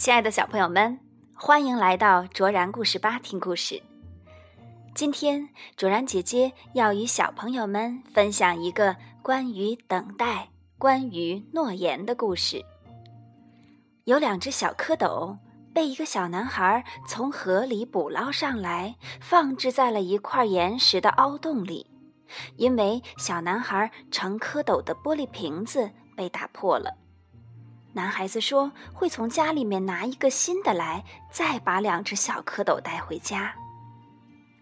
亲爱的小朋友们，欢迎来到卓然故事吧听故事。今天，卓然姐姐要与小朋友们分享一个关于等待、关于诺言的故事。有两只小蝌蚪被一个小男孩从河里捕捞上来，放置在了一块岩石的凹洞里。因为小男孩盛蝌蚪的玻璃瓶子被打破了。男孩子说：“会从家里面拿一个新的来，再把两只小蝌蚪带回家。”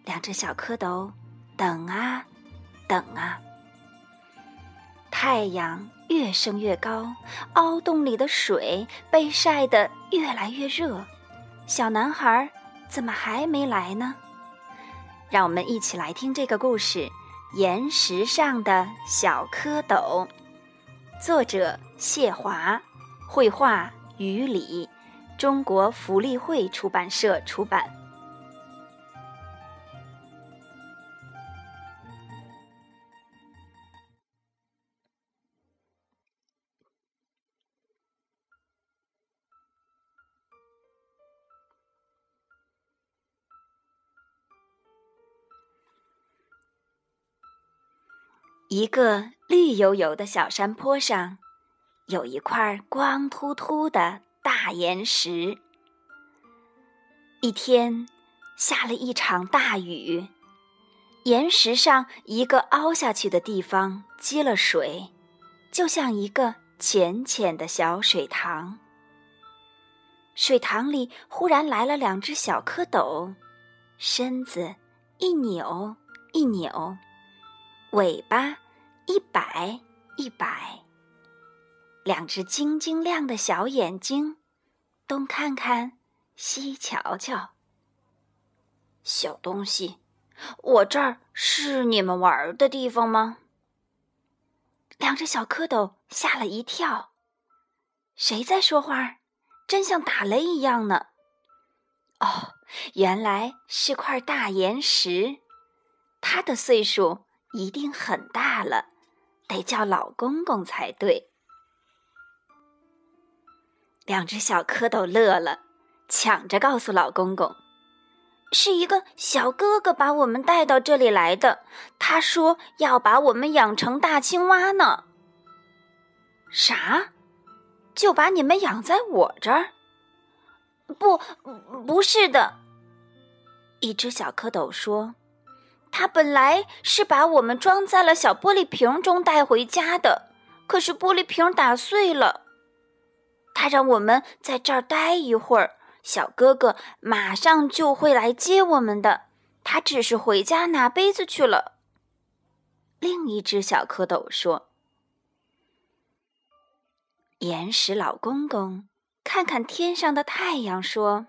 两只小蝌蚪等啊等啊，太阳越升越高，凹洞里的水被晒得越来越热。小男孩怎么还没来呢？让我们一起来听这个故事：《岩石上的小蝌蚪》，作者谢华。绘画与理，中国福利会出版社出版。一个绿油油的小山坡上。有一块光秃秃的大岩石。一天，下了一场大雨，岩石上一个凹下去的地方积了水，就像一个浅浅的小水塘。水塘里忽然来了两只小蝌蚪，身子一扭一扭，尾巴一摆一摆。两只晶晶亮的小眼睛，东看看，西瞧瞧。小东西，我这儿是你们玩的地方吗？两只小蝌蚪吓了一跳。谁在说话？真像打雷一样呢。哦，原来是块大岩石，它的岁数一定很大了，得叫老公公才对。两只小蝌蚪乐了，抢着告诉老公公：“是一个小哥哥把我们带到这里来的。他说要把我们养成大青蛙呢。”“啥？就把你们养在我这儿？”“不，不是的。”一只小蝌蚪说：“他本来是把我们装在了小玻璃瓶中带回家的，可是玻璃瓶打碎了。”他让我们在这儿待一会儿，小哥哥马上就会来接我们的。他只是回家拿杯子去了。另一只小蝌蚪说：“岩石老公公，看看天上的太阳，说：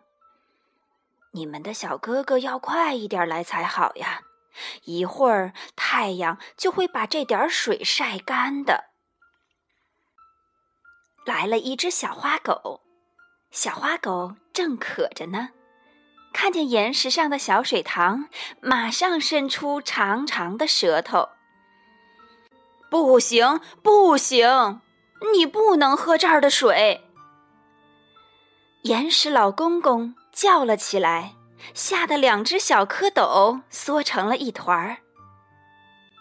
你们的小哥哥要快一点来才好呀，一会儿太阳就会把这点水晒干的。”来了一只小花狗，小花狗正渴着呢，看见岩石上的小水塘，马上伸出长长的舌头。不行，不行，你不能喝这儿的水！岩石老公公叫了起来，吓得两只小蝌蚪缩成了一团儿。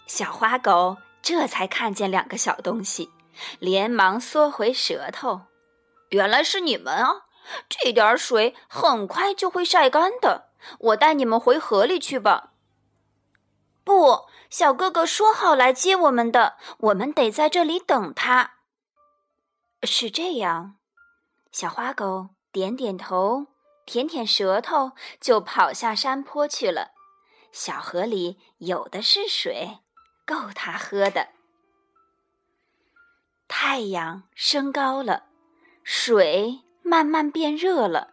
小花狗这才看见两个小东西。连忙缩回舌头，原来是你们啊！这点水很快就会晒干的，我带你们回河里去吧。不，小哥哥说好来接我们的，我们得在这里等他。是这样，小花狗点点头，舔舔舌头，就跑下山坡去了。小河里有的是水，够它喝的。太阳升高了，水慢慢变热了。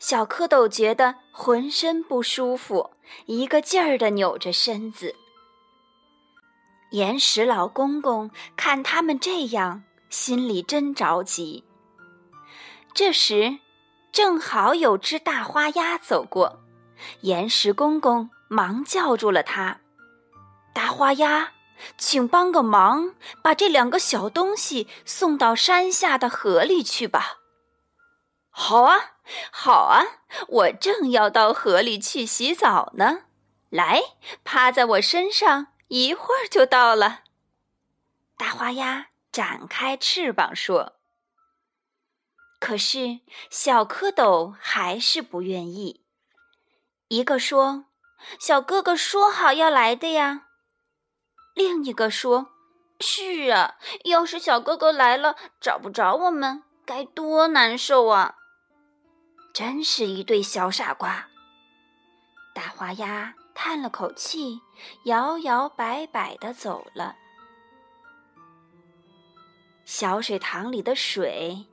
小蝌蚪觉得浑身不舒服，一个劲儿地扭着身子。岩石老公公看他们这样，心里真着急。这时，正好有只大花鸭走过，岩石公公忙叫住了它：“大花鸭。”请帮个忙，把这两个小东西送到山下的河里去吧。好啊，好啊，我正要到河里去洗澡呢。来，趴在我身上，一会儿就到了。大花鸭展开翅膀说：“可是小蝌蚪还是不愿意。一个说：‘小哥哥说好要来的呀。’另一个说：‘是啊，要是小哥哥来了找不着我们，该多难受啊！’真是一对小傻瓜。”大花鸭。叹了口气，摇摇摆摆地走了。小水塘里的水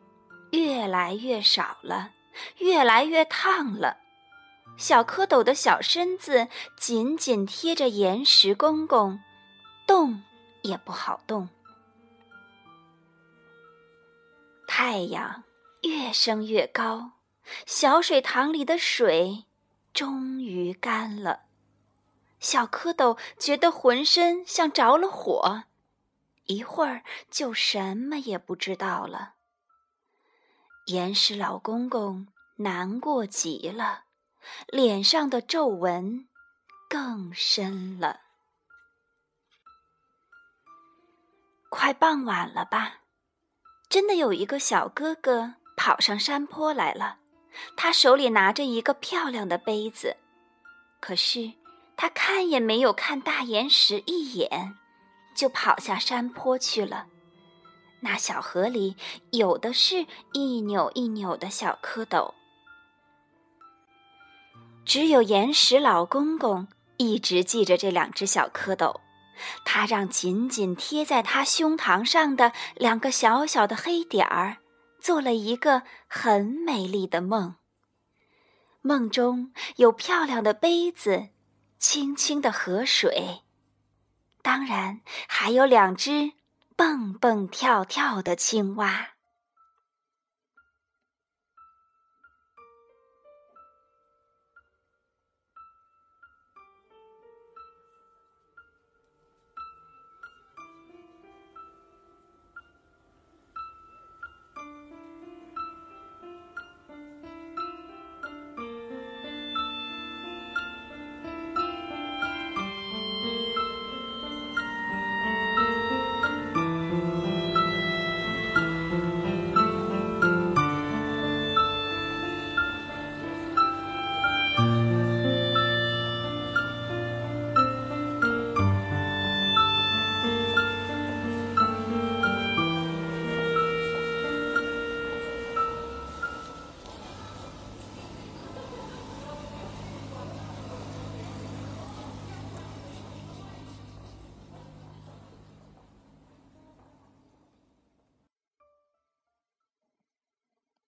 越来越少了，越来越烫了。小蝌蚪的小身子紧紧贴着岩石公公，动也不好动。太阳越升越高，小水塘里的水终于干了。小蝌蚪觉得浑身像着了火，一会儿就什么也不知道了。岩石老公公难过极了，脸上的皱纹更深了。快傍晚了吧？真的有一个小哥哥跑上山坡来了，他手里拿着一个漂亮的杯子，可是。他看也没有看大岩石一眼，就跑下山坡去了。那小河里有的是一扭一扭的小蝌蚪，只有岩石老公公一直记着这两只小蝌蚪。他让紧紧贴在他胸膛上的两个小小的黑点儿，做了一个很美丽的梦。梦中有漂亮的杯子。清清的河水，当然还有两只蹦蹦跳跳的青蛙。